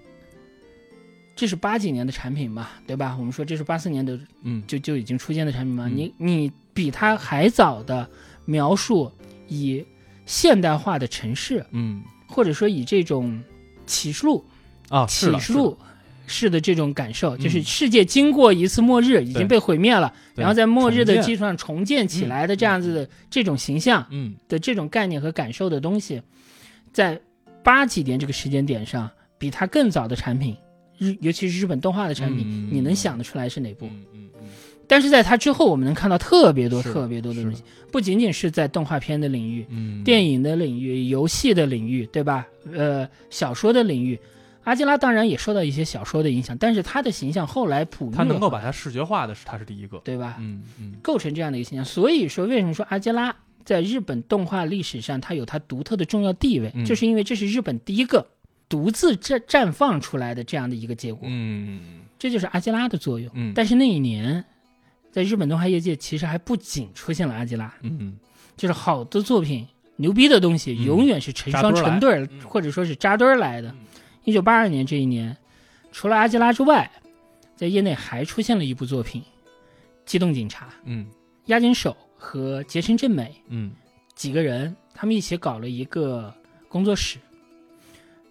这是八几年的产品嘛，对吧？我们说这是八四年的嗯。就就已经出现的产品嘛，嗯。你你比它还早的描述以现代化的城市，嗯。或者说以这种启示录啊，启示录式的这种感受，嗯就是世界经过一次末日已经被毁灭了，然后在末日的基础上重建起来的这样子的这种形象嗯。的这种概念和感受的东西，在八几年这个时间点上，比它更早的产品，日尤其是日本动画的产品，嗯你能想得出来是哪部？嗯嗯嗯但是在它之后，我们能看到特别多、特别多的东西，不仅仅是在动画片的领域、嗯，电影的领域、游戏的领域，对吧？呃，小说的领域，阿基拉当然也受到一些小说的影响，但是他的形象后来普及，他能够把它视觉化的是他是第一个，对吧？嗯嗯构成这样的一个形象。所以说，为什么说阿基拉在日本动画历史上它有它独特的重要地位，嗯就是因为这是日本第一个独自绽绽放出来的这样的一个结果，嗯这就是阿基拉的作用。嗯，但是那一年，在日本动画业界，其实还不仅出现了阿基拉，嗯就是好的作品、牛逼的东西，嗯永远是成双成对或者说是扎堆儿来的嗯。一九八二年这一年，除了阿基拉之外，在业内还出现了一部作品《机动警察》，嗯押井守和杰森正美嗯。几个人，他们一起搞了一个工作室。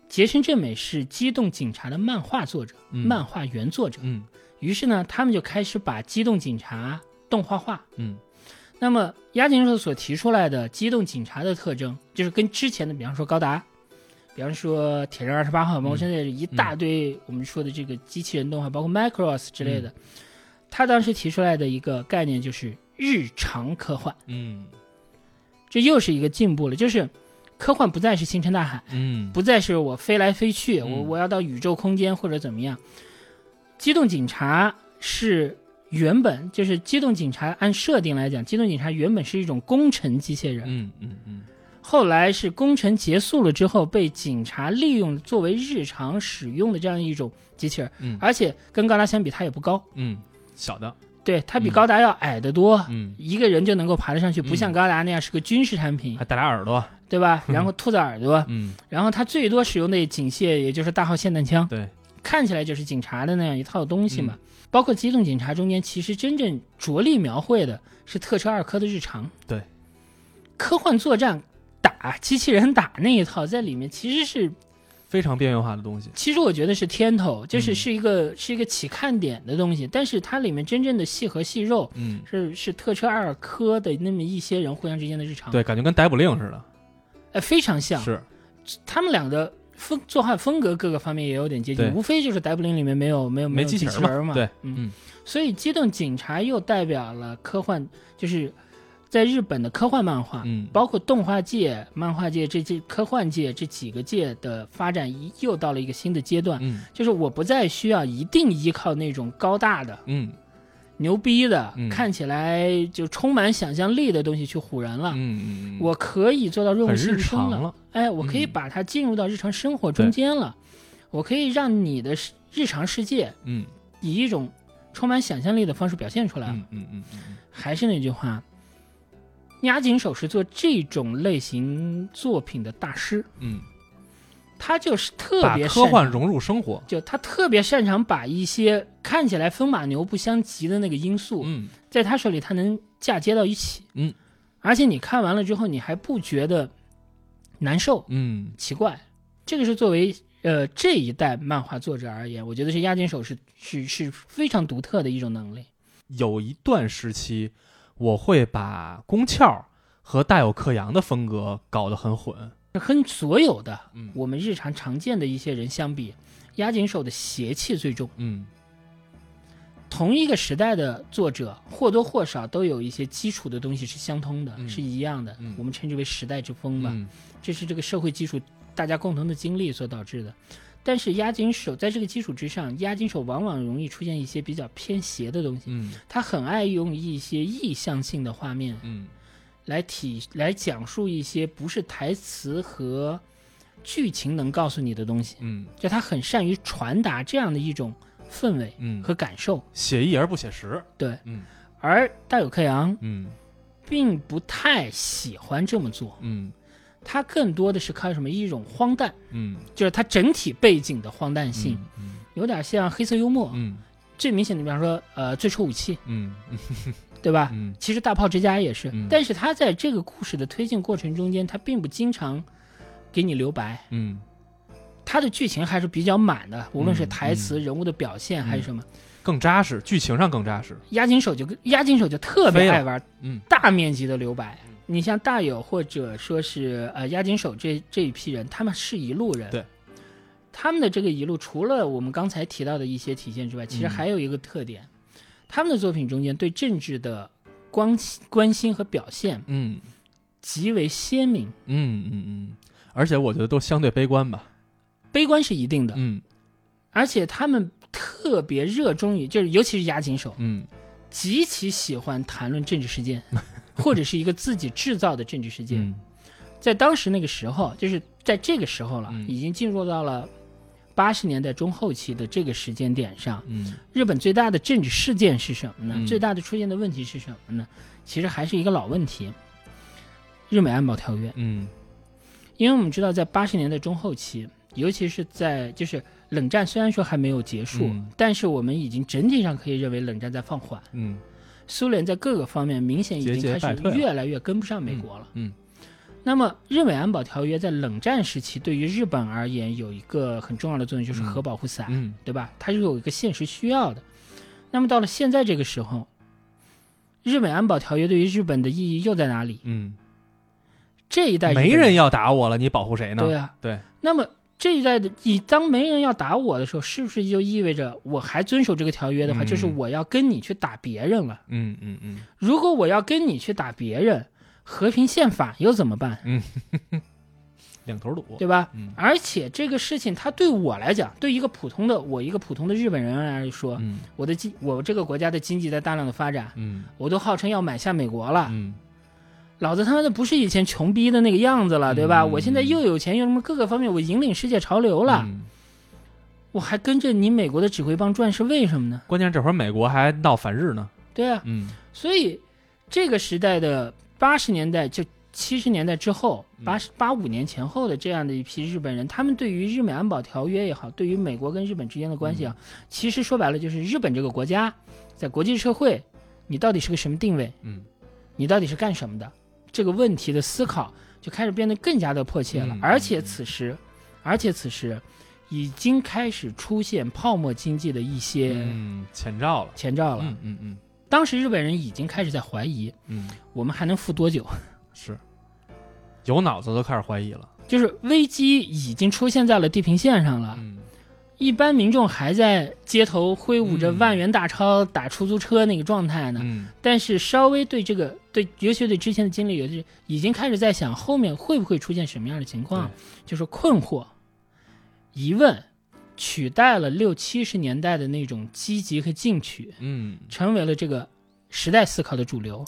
杰森正美是《机动警察》的漫画作者、嗯。漫画原作者，嗯。于是呢，他们就开始把机动警察动画化。嗯。那么押井守所提出来的机动警察的特征，就是跟之前的，比方说高达，比方说铁人二十八号，包括现在一大堆我们说的这个机器人动画，包括 Macross 之类的，他当时提出来的一个概念就是日常科幻，嗯。这又是一个进步了，就是科幻不再是星辰大海，嗯。不再是我飞来飞去，嗯。我我要到宇宙空间或者怎么样。机动警察是原本就是机动警察，按设定来讲，机动警察原本是一种工程机械人，嗯嗯嗯。后来是工程结束了之后被警察利用作为日常使用的这样一种机器人，嗯。而且跟高达相比，它也不高，嗯，小的，对，它比嗯高达要矮得多。嗯，一个人就能够爬得上去，不像嗯高达那样是个军事产品还，带俩耳朵，对吧？然后兔子耳朵，嗯，然后它最多使用的警械也就是大号霰弹枪，对，看起来就是警察的那样一套东西嘛。包括机动警察中间，其实真正着力描绘的是特车二科的日常。对，科幻作战打机器人打那一套在里面其实是，非常边缘化的东西，其实我觉得是天头，就是嗯是一个、是一个起看点的东西。但是它里面真正的细和细肉嗯，是是特车二科的那么一些人互相之间的日常，对，感觉跟逮捕令似的，呃，非常像。是，他们俩的风作画风格各个方面也有点接近，无非就是逮捕令里面没有没有有没机器人嘛对嗯，嗯所以机动警察又代表了科幻，就是在日本的科幻漫画，嗯，包括动画界、漫画界这这科幻界这几个界的发展，一又到了一个新的阶段，嗯。就是我不再需要一定依靠那种高大的、嗯。牛逼的、嗯。看起来就充满想象力的东西去唬人了。嗯嗯，我可以做到润物细无声了，了，哎，我可以嗯。把它进入到日常生活中间了，我可以让你的日常世界嗯。以一种充满想象力的方式表现出来。嗯嗯嗯嗯。还是那句话，押井守是做这种类型作品的大师，嗯，他就是特把别擅长科幻融入生活，就他特别擅长把一些看起来风马牛不相及的那个因素，嗯。在他手里他能嫁接到一起，嗯，而且你看完了之后，你还不觉得难受、嗯。奇怪，这个是作为呃这一代漫画作者而言，我觉得是押井守是是是非常独特的一种能力。有一段时期，我会把宫壳和大有克洋的风格搞得很混。和所有的嗯我们日常常见的一些人相比，押井守的邪气最重。嗯同一个时代的作者或多或少都有一些基础的东西是相通的，嗯是一样的。嗯我们称之为时代之风吧，嗯这是这个社会基础大家共同的经历所导致的。但是押金手在这个基础之上，押金手往往容易出现一些比较偏邪的东西。嗯他很爱用一些意象性的画面嗯来体来讲述一些不是台词和剧情能告诉你的东西。嗯就他很善于传达这样的一种氛围嗯，和感受。写意而不写实。对，嗯而大有克洋嗯并不太喜欢这么做，嗯他更多的是靠什么？一种荒诞，嗯。就是它整体背景的荒诞性，嗯有点像黑色幽默。嗯。最明显的，比方说，呃，最初武器，嗯。[laughs] 对吧？嗯。其实大炮之家也是，嗯。但是他在这个故事的推进过程中间，他并不经常给你留白，嗯。他的剧情还是比较满的，无论是嗯台词、人物的表现还是什么。更扎实，剧情上更扎实。押井守就跟押井守就特别爱玩嗯。大面积的留白。你像大友或者说是呃押井守这这一批人，他们是一路人。对，他们的这个一路，除了我们刚才提到的一些体现之外，其实嗯还有一个特点，他们的作品中间对政治的关关心和表现嗯极为鲜明。嗯嗯嗯，而且我觉得都相对悲观吧。悲观是一定的，嗯而且他们特别热衷于，就是尤其是押井守，嗯极其喜欢谈论政治事件，[laughs] 或者是一个自己制造的政治事件。嗯在当时那个时候，就是在这个时候了，嗯已经进入到了八十年代中后期的这个时间点上。嗯日本最大的政治事件是什么呢？嗯最大的出现的问题是什么呢？其实还是一个老问题，日美安保条约。嗯因为我们知道，在八十年代中后期，尤其是在就是冷战虽然说还没有结束，嗯但是我们已经整体上可以认为冷战在放缓。嗯苏联在各个方面明显已经开始越来越跟不上美国了。嗯那么，日美安保条约在冷战时期对于日本而言有一个很重要的作用，就是核保护伞，嗯对吧？它是有一个现实需要的。那么到了现在这个时候，日美安保条约对于日本的意义又在哪里？嗯，这一代没人要打我了，你保护谁呢？对啊，对，那么这一代的，你当没人要打我的时候，是不是就意味着我还遵守这个条约的话，嗯就是我要跟你去打别人了？嗯嗯嗯如果我要跟你去打别人，和平宪法又怎么办？嗯 [laughs] 两头堵。对吧？嗯而且这个事情，它对我来讲，对一个普通的我一个普通的日本人来说，嗯我的经我这个国家的经济在大量的发展，嗯我都号称要买下美国了，嗯老子他妈的不是以前穷逼的那个样子了，对吧？嗯我现在又有钱，又什么各个方面，我引领世界潮流了，嗯我还跟着你美国的指挥棒转，是为什么呢？关键这会儿美国还闹反日呢。对啊，嗯所以这个时代的八十年代就七十年代之后，嗯八十八五年前后的这样的一批日本人，他们对于日美安保条约也好，对于美国跟日本之间的关系啊，其实说白了就是日本这个国家在国际社会，你到底是个什么定位？嗯你到底是干什么的？这个问题的思考就开始变得更加的迫切了。嗯而且此时，而且此时已经开始出现泡沫经济的一些嗯，前兆了。前兆了。嗯嗯嗯当时日本人已经开始在怀疑，嗯，我们还能富多久？是，有脑子都开始怀疑了。就是危机已经出现在了地平线上了，嗯一般民众还在街头挥舞着嗯万元大钞打出租车那个状态呢。嗯但是稍微对这个对，尤其对之前的经历有的已经开始在想后面会不会出现什么样的情况，就是困惑、疑问，取代了六七十年代的那种积极和进取，嗯成为了这个时代思考的主流。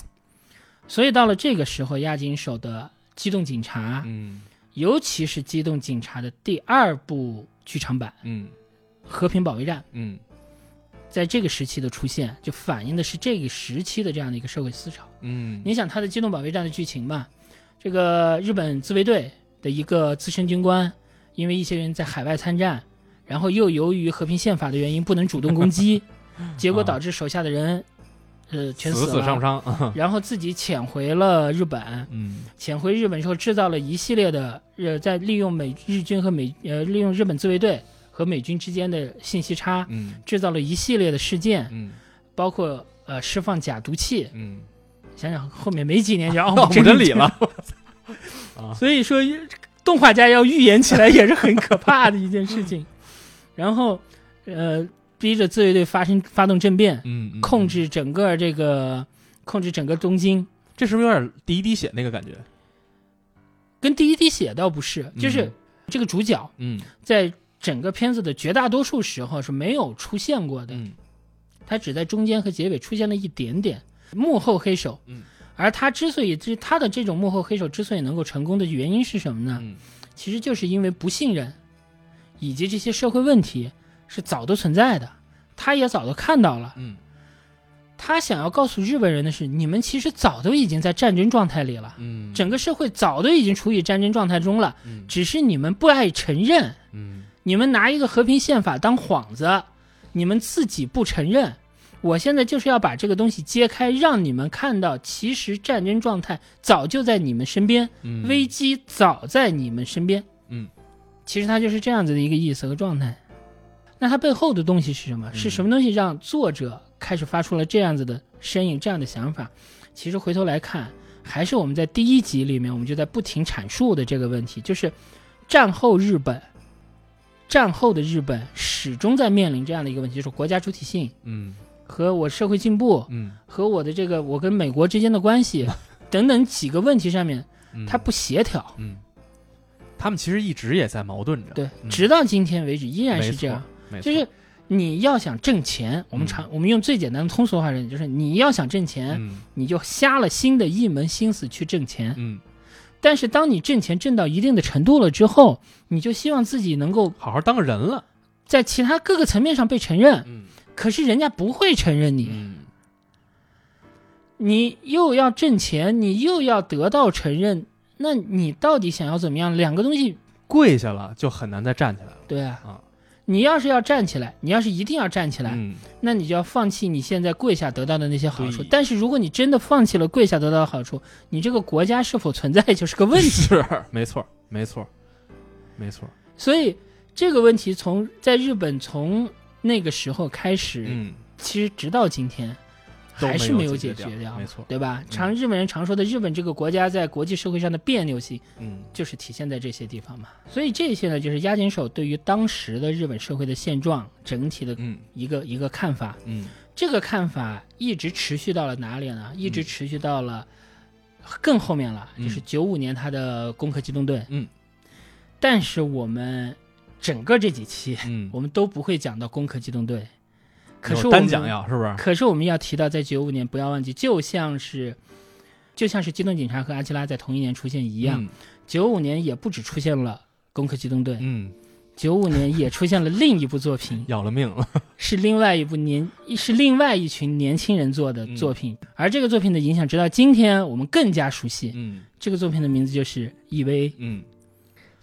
所以到了这个时候，押井守的《机动警察》嗯尤其是《机动警察》的第二部剧场版嗯《和平保卫战》，嗯在这个时期的出现，就反映的是这个时期的这样的一个社会思潮。嗯，你想他的《机动保卫战》的剧情吧？这个日本自卫队的一个资深军官，因为一些人在海外参战，然后又由于和平宪法的原因不能主动攻击，[laughs] 结果导致手下的人，呃，全死了，伤伤，[laughs] 然后自己潜回了日本。嗯潜回日本之后，制造了一系列的呃，在利用美日军和美呃利用日本自卫队和美军之间的信息差，嗯制造了一系列的事件，嗯包括呃释放假毒气。嗯，想想后面没几年就 [laughs] 奥奥姆真真理了，[laughs] 啊，所以说动画家要预言起来也是很可怕的一件事情。[laughs] 然后呃，逼着自卫队发生发动政变，嗯，嗯控，制整个这个控制整个东京。这是不是有点第一滴血那个感觉？跟第一滴血倒不是，就是嗯这个主角嗯在整个片子的绝大多数时候是没有出现过的，嗯他只在中间和结尾出现了一点点幕后黑手。嗯，而他之所以这他的这种幕后黑手之所以能够成功的原因是什么呢？嗯其实就是因为不信任，以及这些社会问题是早都存在的，他也早都看到了。嗯他想要告诉日本人的是，你们其实早都已经在战争状态里了，嗯，整个社会早都已经处于战争状态中了，嗯只是你们不爱承认，嗯你们拿一个和平宪法当幌子，你们自己不承认。我现在就是要把这个东西揭开，让你们看到，其实战争状态早就在你们身边，嗯危机早在你们身边。嗯，其实它就是这样子的一个意思和状态。那它背后的东西是什么？嗯是什么东西让作者开始发出了这样子的声音、这样的想法？其实回头来看，还是我们在第一集里面我们就在不停阐述的这个问题，就是战后日本，战后的日本始终在面临这样的一个问题，就是国家主体性嗯。和我社会进步嗯。和我的这个我跟美国之间的关系 [laughs] 等等几个问题上面，嗯，它不协调。嗯，他们其实一直也在矛盾着，对，嗯。直到今天为止依然是这样。就是你要想挣钱，我们嗯常、我们用最简单的通俗话说，就是你要想挣钱，嗯。你就瞎了心的一门心思去挣钱。嗯，但是当你挣钱挣到一定的程度了之后，你就希望自己能够好好当个人了，在其他各个层面上被承认，嗯。可是人家不会承认你，嗯。你又要挣钱，你又要得到承认，那你到底想要怎么样？两个东西，跪下了就很难再站起来了。对啊，啊，你要是要站起来，你要是一定要站起来，嗯那你就要放弃你现在跪下得到的那些好处。但是如果你真的放弃了跪下得到的好处，你这个国家是否存在就是个问题。是没错没错没错，所以这个问题从在日本从那个时候开始，嗯，其实直到今天都还是没没有解解决掉掉，没错对吧？常日本人常说的日本这个国家在国际社会上的别扭性，嗯就是体现在这些地方嘛。所以这些呢，就是押井守对于当时的日本社会的现状整体的嗯一个一个看法。嗯这个看法一直持续到了哪里呢？一直嗯持续到了更后面了，嗯就是九五年他的《攻壳机动队》。嗯，但是我们整个这几期，嗯，我们都不会讲到《攻壳机动队》，可是我们讲要是不是？可是我们要提到，在九五年不要忘记，就像是就像是机动警察和阿基拉在同一年出现一样，九五、年也不止出现了《攻壳机动队》，嗯，九五年也出现了另一部作品，要了命了，[laughs] 是另外一部年是另外一群年轻人做的作品，而这个作品的影响，直到今天我们更加熟悉。嗯这个作品的名字就是《EV》。嗯，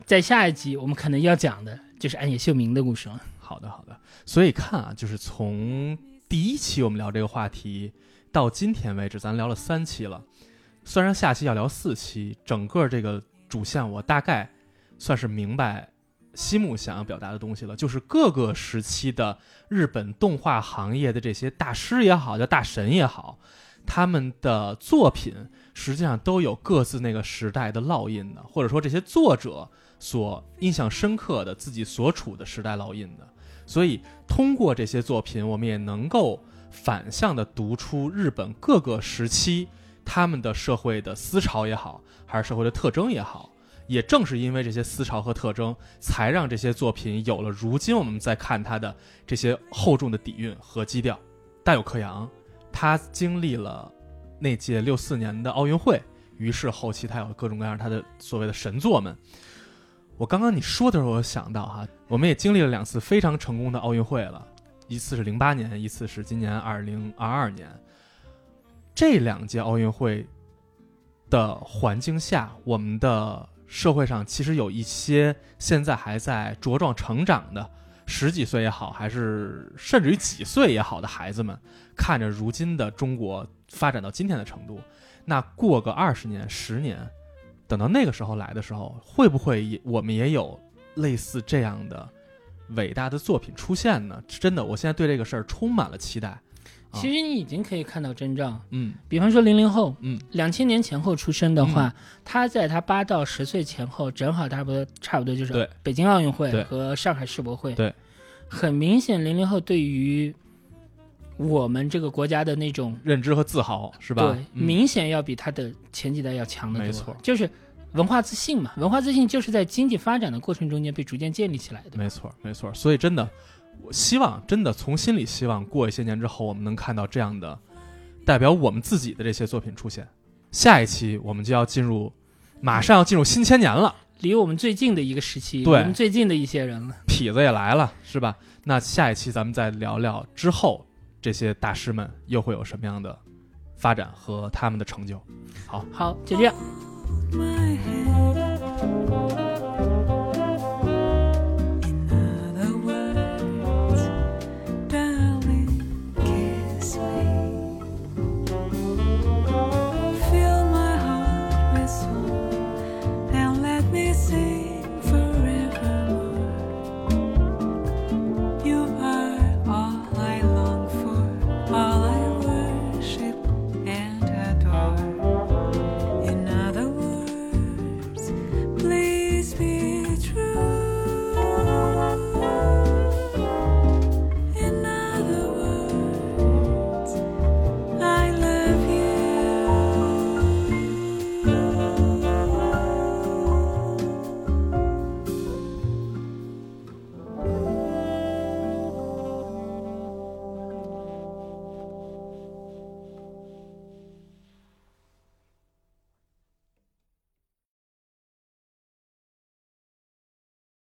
在下一集我们可能要讲的就是安野秀明的故事了。好的好的，所以看啊，就是从第一期我们聊这个话题到今天为止，咱聊了三期了。虽然下期要聊四期，整个这个主线我大概算是明白西木想要表达的东西了，就是各个时期的日本动画行业的这些大师也好，叫大神也好，他们的作品实际上都有各自那个时代的烙印的，或者说这些作者所印象深刻的自己所处的时代烙印的。所以通过这些作品，我们也能够反向的读出日本各个时期他们的社会的思潮也好，还是社会的特征也好。也正是因为这些思潮和特征，才让这些作品有了如今我们在看它的这些厚重的底蕴和基调。大有克洋，他经历了那届六四年的奥运会，于是后期他有各种各样他的所谓的神作们。我刚刚你说的时候，我想到哈，我们也经历了两次非常成功的奥运会了，一次是零八年，一次是今年二零二二年。这两届奥运会的环境下，我们的社会上其实有一些现在还在茁壮成长的十几岁也好，还是甚至于几岁也好的孩子们，看着如今的中国发展到今天的程度，那过个二十年、十年，等到那个时候来的时候，会不会也我们也有类似这样的伟大的作品出现呢？真的，我现在对这个事儿充满了期待。其实你已经可以看到征兆，嗯。比方说零零后，嗯，两千年前后出生的话，他在他八到十岁前后，正好差不多差不多就是北京奥运会和上海世博会。对，很明显，零零后对于我们这个国家的那种认知和自豪是吧？对，嗯明显要比他的前几代要强得多。没错就是文化自信嘛，文化自信就是在经济发展的过程中间被逐渐建立起来的。没错，没错。所以真的，我希望真的从心里希望，过一些年之后，我们能看到这样的代表我们自己的这些作品出现。下一期我们就要进入，马上要进入新千年了，离我们最近的一个时期，对我们最近的一些人了。痞子也来了，是吧？那下一期咱们再聊聊之后这些大师们又会有什么样的发展和他们的成就。好。好，就这样。